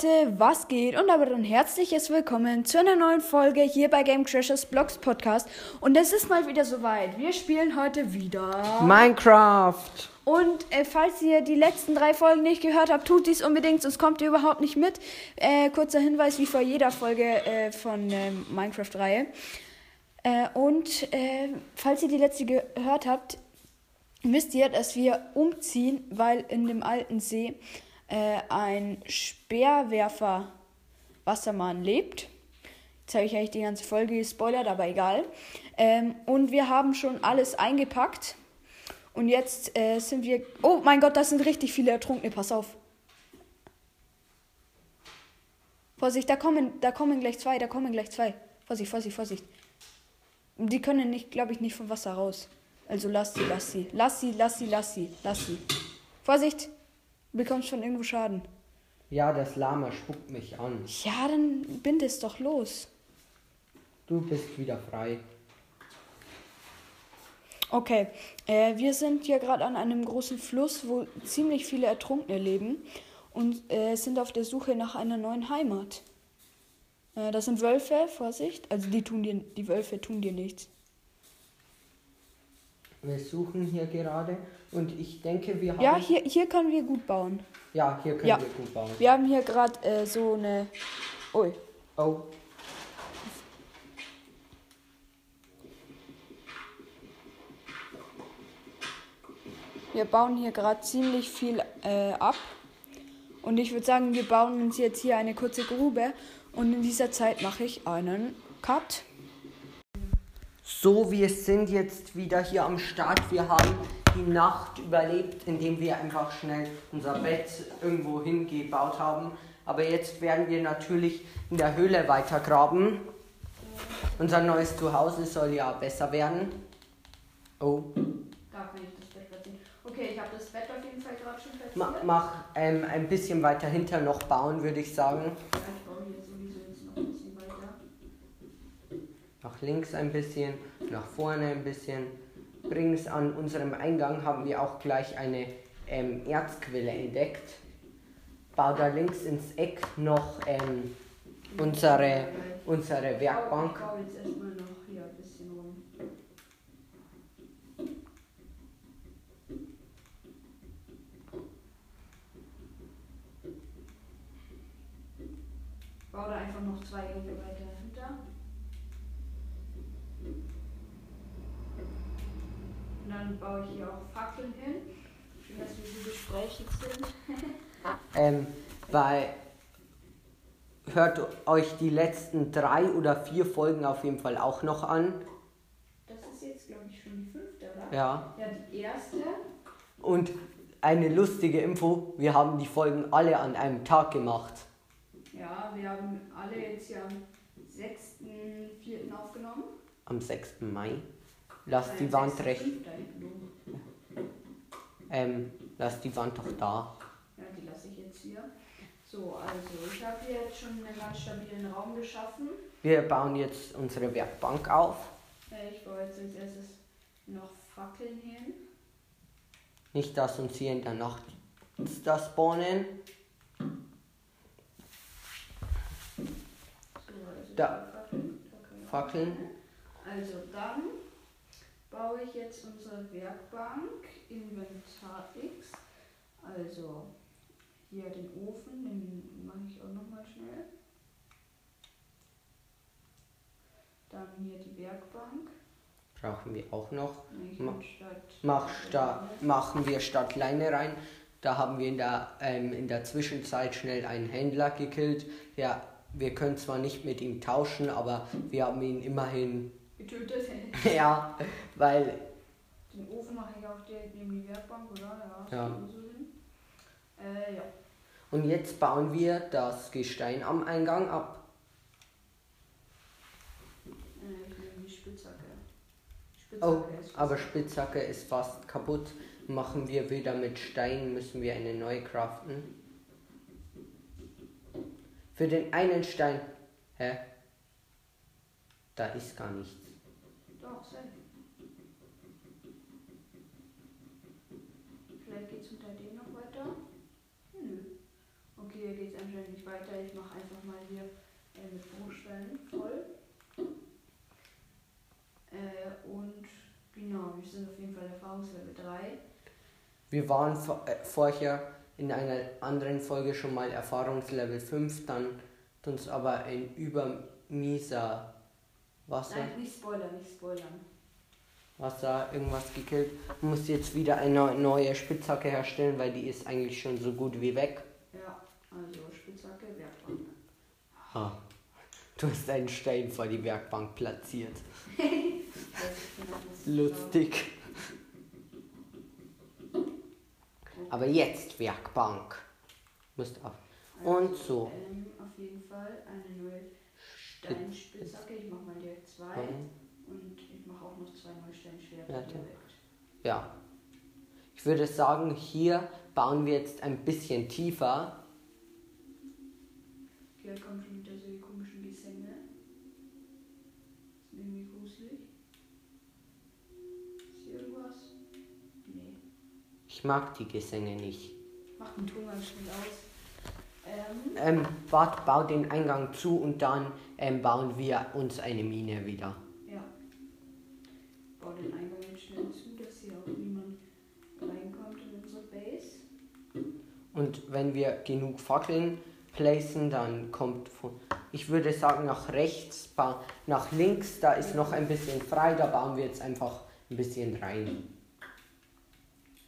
Leute, was geht? Und aber ein herzliches Willkommen zu einer neuen Folge hier bei Game Crashers Blogs Podcast. Und es ist mal wieder soweit. Wir spielen heute wieder Minecraft. Und äh, falls ihr die letzten drei Folgen nicht gehört habt, tut dies unbedingt, sonst kommt ihr überhaupt nicht mit. Äh, kurzer Hinweis wie vor jeder Folge äh, von der Minecraft-Reihe. Äh, und äh, falls ihr die letzte gehört habt, wisst ihr, dass wir umziehen, weil in dem alten See äh, ein Speerwerfer Wassermann lebt. Jetzt habe ich eigentlich die ganze Folge gespoilert, aber egal. Ähm, und wir haben schon alles eingepackt. Und jetzt äh, sind wir. Oh mein Gott, das sind richtig viele Ertrunkene. Pass auf. Vorsicht, da kommen, da kommen gleich zwei, da kommen gleich zwei. Vorsicht, Vorsicht, Vorsicht. Die können nicht, glaube ich, nicht vom Wasser raus. Also lass sie, lass sie. Lass sie, lass sie, lass sie, lass sie. Vorsicht! Du bekommst schon irgendwo Schaden. Ja, das Lama spuckt mich an. Ja, dann bind es doch los. Du bist wieder frei. Okay, äh, wir sind hier gerade an einem großen Fluss, wo ziemlich viele Ertrunkene leben und äh, sind auf der Suche nach einer neuen Heimat. Äh, das sind Wölfe, Vorsicht. Also die tun dir, die Wölfe tun dir nichts. Wir suchen hier gerade und ich denke, wir haben. Ja, hier, hier können wir gut bauen. Ja, hier können Ja. wir gut bauen. Wir haben hier gerade äh, so eine. Ui. Oh, Wir bauen hier gerade ziemlich viel äh, ab. Und ich würde sagen, wir bauen uns jetzt hier eine kurze Grube. Und in dieser Zeit mache ich einen Cut. So wir sind jetzt wieder hier am Start. Wir haben die Nacht überlebt, indem wir einfach schnell unser Bett irgendwo hingebaut haben. Aber jetzt werden wir natürlich in der Höhle weitergraben. Unser neues Zuhause soll ja besser werden. Oh. Da kann ich das Bett platzieren. Okay, ich habe das Bett auf jeden Fall gerade schon. Ma mach ähm, ein bisschen weiter hinter noch bauen, würde ich sagen. Ja, ich baue hier sowieso jetzt noch ein bisschen weiter. Nach links ein bisschen, nach vorne ein bisschen. Übrigens an unserem Eingang haben wir auch gleich eine ähm, Erzquelle entdeckt. Bau da links ins Eck noch ähm, unsere, unsere Werkbank. Baue da einfach noch zwei Gänge weiter hinter. Und dann baue ich hier auch Fackeln hin. Schön, dass wir so gesprächig sind. Ähm, weil hört euch die letzten drei oder vier Folgen auf jeden Fall auch noch an. Das ist jetzt, glaube ich, schon die fünfte, oder? Ja. Ja, die erste. Und eine lustige Info, wir haben die Folgen alle an einem Tag gemacht. Ja, wir haben alle jetzt ja am 6.4. aufgenommen. Am 6. Mai. Lass die Wand 6.5. recht. Ähm, lass die Wand doch da. Ja, die lasse ich jetzt hier. So, also ich habe hier jetzt schon einen ganz stabilen Raum geschaffen. Wir bauen jetzt unsere Werkbank auf. Äh, Ich baue jetzt als erstes noch Fackeln hin. Nicht, dass uns hier in der Nacht das spawnen. So, also Da. Fackeln. Fackeln. Also dann baue ich jetzt unsere Werkbank Inventar X. Also hier den Ofen, den mache ich auch nochmal schnell. Dann hier die Werkbank. Brauchen wir auch noch. Ma- mach statt. Mach sta machen wir statt Leine rein. Da haben wir in der, ähm, in der Zwischenzeit schnell einen Händler gekillt. Ja, wir können zwar nicht mit ihm tauschen, aber wir haben ihn immerhin. Getötet. ja, weil Den Ofen mache ich auch direkt neben die Werkbank, oder? Ja. Ja. so. Äh, ja. Und jetzt bauen wir das Gestein am Eingang ab. Äh, ich nehme die Spitzhacke. Oh, Spitzhacke ist aber Spitzhacke ist fast kaputt. Machen wir wieder mit Stein, müssen wir eine neue craften. Für den einen Stein. Hä? Da ist gar nichts. Doch, safe. Vielleicht geht's unter dem noch weiter. Nö. Okay, hier geht's anscheinend weiter. Ich mache einfach mal hier äh, mit Bruchsteinen voll. Äh, und genau, wir sind auf jeden Fall Erfahrungslevel 3. Wir waren vor, äh, vorher in einer anderen Folge schon mal Erfahrungslevel 5, dann hat uns aber ein übermieser Wasser, Nein, nicht spoilern, nicht spoilern. Wasser irgendwas gekillt. Muss jetzt wieder eine neue Spitzhacke herstellen, weil die ist eigentlich schon so gut wie weg. Ja, also Spitzhacke, Werkbank. Ha. Du hast einen Stein vor die Werkbank platziert. Also Lustig. Aber jetzt Werkbank. Musst auf. schlau. Und so. Ähm, auf jeden Fall eine neue Steinspitzhacke. Ich mache mal direkt zwei. Mhm. Und ich mache auch noch zwei neue Steinschwerter Ja, direkt. Ja. Ich würde sagen, hier bauen wir jetzt ein bisschen tiefer. Hier so die komischen Gesänge. Ist irgendwie gruselig. Ist hier irgendwas? Nee. Ich mag die Gesänge nicht. Mach den Ton mal schnell aus. Ähm, Ähm, wart, bau den Eingang zu und dann ähm, bauen wir uns eine Mine wieder. ja. Bau den Eingang jetzt schnell zu, dass hier auch niemand reinkommt in unsere Base. Und wenn wir genug Fackeln placen, dann kommt von. Ich würde sagen, nach rechts, nach links, da ist noch ein bisschen frei, da bauen wir jetzt einfach ein bisschen rein.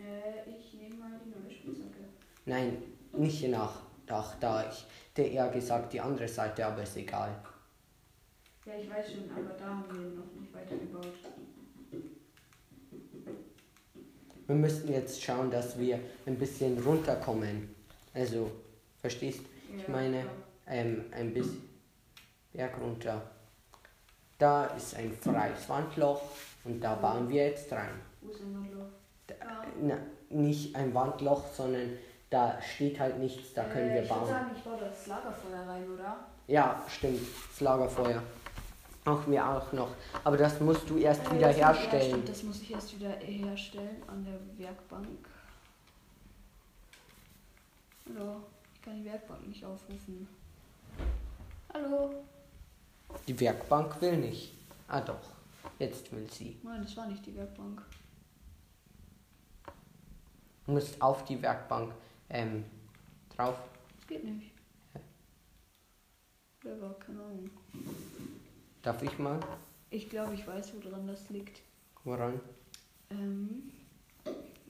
Äh, ich nehme mal die neue Spitzhacke. Nein, nicht nach Dach, da ich der eher gesagt die andere Seite, aber ist egal. Ja, ich weiß schon, aber da haben wir noch nicht weitergebaut. Wir müssten jetzt schauen, dass wir ein bisschen runterkommen. Also, verstehst? Ich Ja, meine, ja. ähm, ein bisschen Berg runter. Da ist ein freies Wandloch und da bauen wir jetzt rein. Wo ist ein Loch? Ah. Na, nicht ein Wandloch, sondern da steht halt nichts, da können äh, wir ich würde bauen. sagen, ich baue das Lagerfeuer rein, oder? Ja, stimmt, das Lagerfeuer. Auch mir auch noch. Aber das musst du erst Äh, wieder das Ja, herstellen. stimmt, das muss ich erst wieder herstellen an der Werkbank. Hallo, ich kann die Werkbank nicht aufrufen. Hallo? Die Werkbank will nicht. Ah doch, jetzt will sie. Nein, das war nicht die Werkbank. Du musst auf die Werkbank ähm, drauf. Das geht nicht. Clever, keine Ahnung. Darf ich mal? Ich glaube, ich weiß, woran das liegt. Woran? Ähm,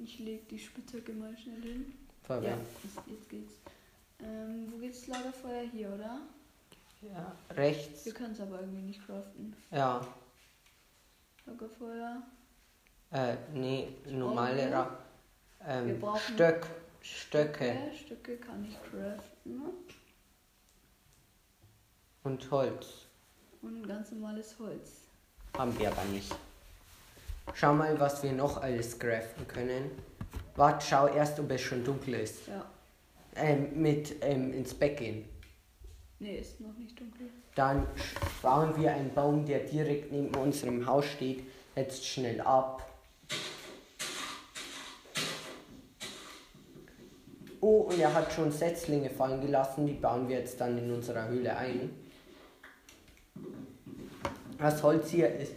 ich lege die Spitzhacke mal schnell hin. Ja, Verwenden. jetzt, jetzt geht's. Ähm, wo geht's Lagerfeuer? Hier, oder? Ja. Rechts. Wir können es aber irgendwie nicht craften. Ja. Lagerfeuer. Äh, nee, normale wir? Ra ähm, Wir brauchen- Stöck, Stöcke Ja, Stücke kann ich craften. und Holz. Und ein ganz normales Holz. Haben wir aber nicht. Schau mal, was wir noch alles craften können. Warte, schau erst, ob es schon dunkel ist. Ja. Ähm, mit ähm, ins Bett gehen. Nee, ist noch nicht dunkel. Dann bauen wir einen Baum, der direkt neben unserem Haus steht. Jetzt schnell ab. Oh, und er hat schon Setzlinge fallen gelassen. Die bauen wir jetzt dann in unserer Höhle ein. Das Holz hier ist.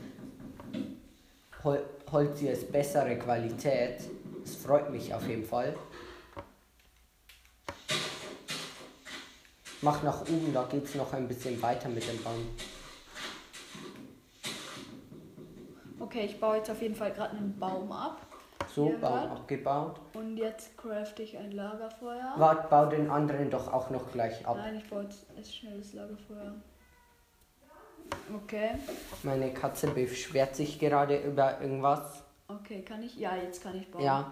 Hol Holz hier ist bessere Qualität. Das freut mich auf jeden Fall. Mach nach oben, da geht's noch ein bisschen weiter mit dem Baum. Okay, ich baue jetzt auf jeden Fall gerade einen Baum ab. So, Baum abgebaut. Und jetzt crafte ich ein Lagerfeuer. Wart, bau den anderen doch auch noch gleich ab. Nein, ich baue jetzt erst schnell das Lagerfeuer. Okay. Meine Katze beschwert sich gerade über irgendwas. Okay, kann ich? Ja, jetzt kann ich bauen. Ja,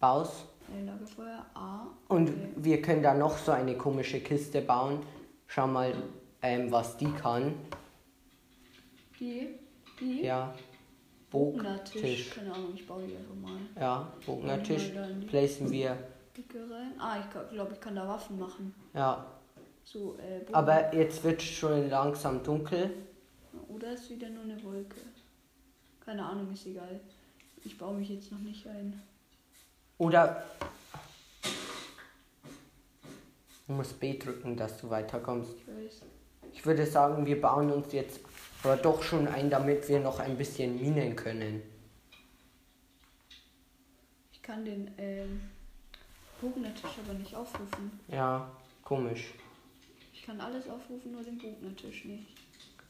baus. Ein Lagerfeuer. A. Und Okay. wir können da noch so eine komische Kiste bauen. Schau mal, ähm, was die kann. Die. Die. Ja, Bognertisch. Keine Ahnung, ich baue die einfach mal. Ja, Bognertisch. Placen wir. Dicke rein. Ah, ich glaube, ich kann da Waffen machen. Ja, So, äh, aber jetzt wird schon langsam dunkel. Oder ist wieder nur eine Wolke? Keine Ahnung, ist egal. Ich baue mich jetzt noch nicht ein. Oder Du musst B drücken, dass du weiterkommst. Ich weiß. Ich würde sagen, wir bauen uns jetzt aber doch schon ein, damit wir noch ein bisschen minen können. Ich kann den ähm, Bognertisch aber nicht aufrufen. Ja, komisch. Ich kann alles aufrufen, nur den Bognertisch nicht.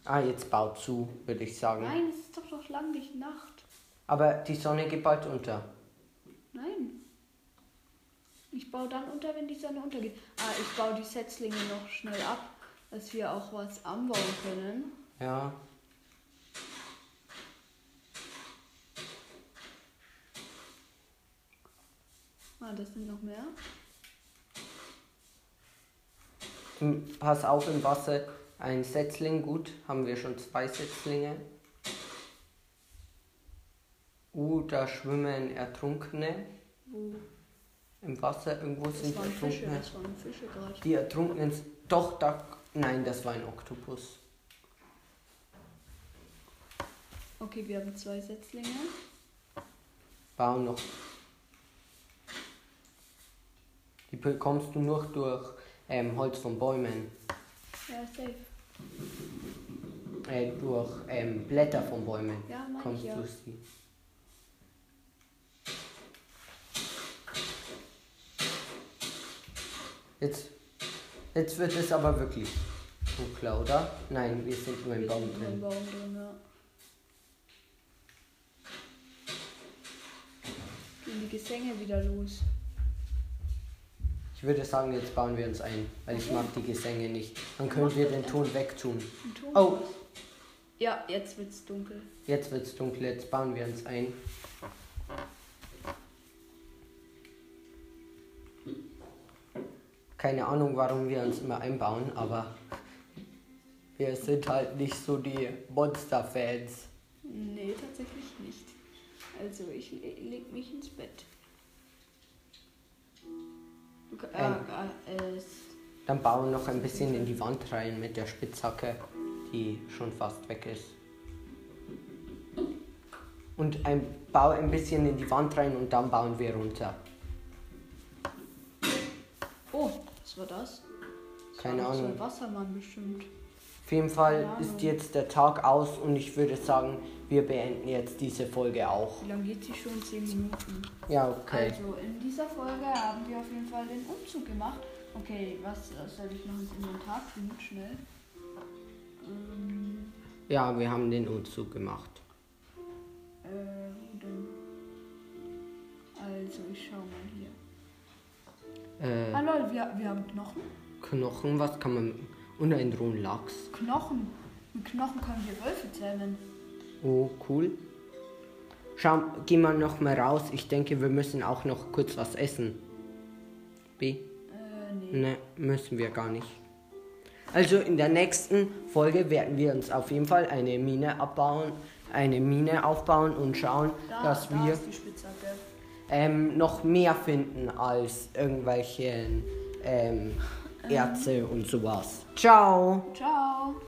Ah, jetzt baut zu, würde ich sagen. Nein, es ist doch noch lang nicht Nacht. Aber die Sonne geht bald unter. Nein. Ich baue dann unter, wenn die Sonne untergeht. Ah, ich baue die Setzlinge noch schnell ab, dass wir auch was anbauen können. Ja. Ah, das sind noch mehr. Hm, Pass auf im Wasser. Ein Setzling, gut, haben wir schon zwei Setzlinge. Uh, da schwimmen Ertrunkene Wo? im Wasser. Irgendwo Das sind waren Fische, Ertrunkene. das waren Fische gerade. Die Ertrunkenen. Doch, da. Nein, das war ein Oktopus. Okay, wir haben zwei Setzlinge. Bau noch. Die bekommst du nur durch ähm, Holz von Bäumen. Ja, safe. Äh, durch ähm, Blätter von Bäumen. Ja, meine ich kommst ja. du sie. Jetzt, jetzt wird es aber wirklich dunkler, oder? Nein, wir sind nur im Baum nur im drin. Baum drin, ja. Gehen die Gesänge wieder los. Ich würde sagen, jetzt bauen wir uns ein, weil ich mag die Gesänge nicht. Dann können wir den. Ton wegtun. Ton Oh. Ja, jetzt wird's dunkel. Jetzt wird es dunkel, jetzt bauen wir uns ein. Keine Ahnung, warum wir uns immer einbauen, aber wir sind halt nicht so die Monster-Fans. Nee, tatsächlich nicht. Also, ich le leg mich ins Bett. Du, äh, äh, Dann bauen noch ein bisschen in die Wand rein mit der Spitzhacke, die schon fast weg ist. Und ein, bau ein bisschen in die Wand rein und dann bauen wir runter. oh, was war das? das Keine war So Ahnung. ein Wassermann bestimmt. Auf jeden Fall ist jetzt der Tag aus und ich würde sagen, wir beenden jetzt diese Folge auch. Wie lange geht sie schon? 10 Minuten. Ja, okay. Also, in dieser Folge haben wir auf jeden Fall den Umzug gemacht. Okay, was äh, soll ich noch ins Inventar tun? Schnell. Ähm, Ja, wir haben den Umzug gemacht. äh, wo denn? Also, ich schau mal hier. Äh, Ah, lol, wir, wir haben Knochen. Knochen, was kann man. Und ein rohen Lachs. Knochen. Mit Knochen können wir Wölfe zähmen. Oh, cool. Schau, geh mal noch mal raus. Ich denke, wir müssen auch noch kurz was essen. B? Äh, nee. Ne, müssen wir gar nicht. Also in der nächsten Folge werden wir uns auf jeden Fall eine Mine abbauen, eine Mine aufbauen und schauen, Da, dass da wir ähm, noch mehr finden als irgendwelche ähm, Erze und sowas. Ciao! Ciao.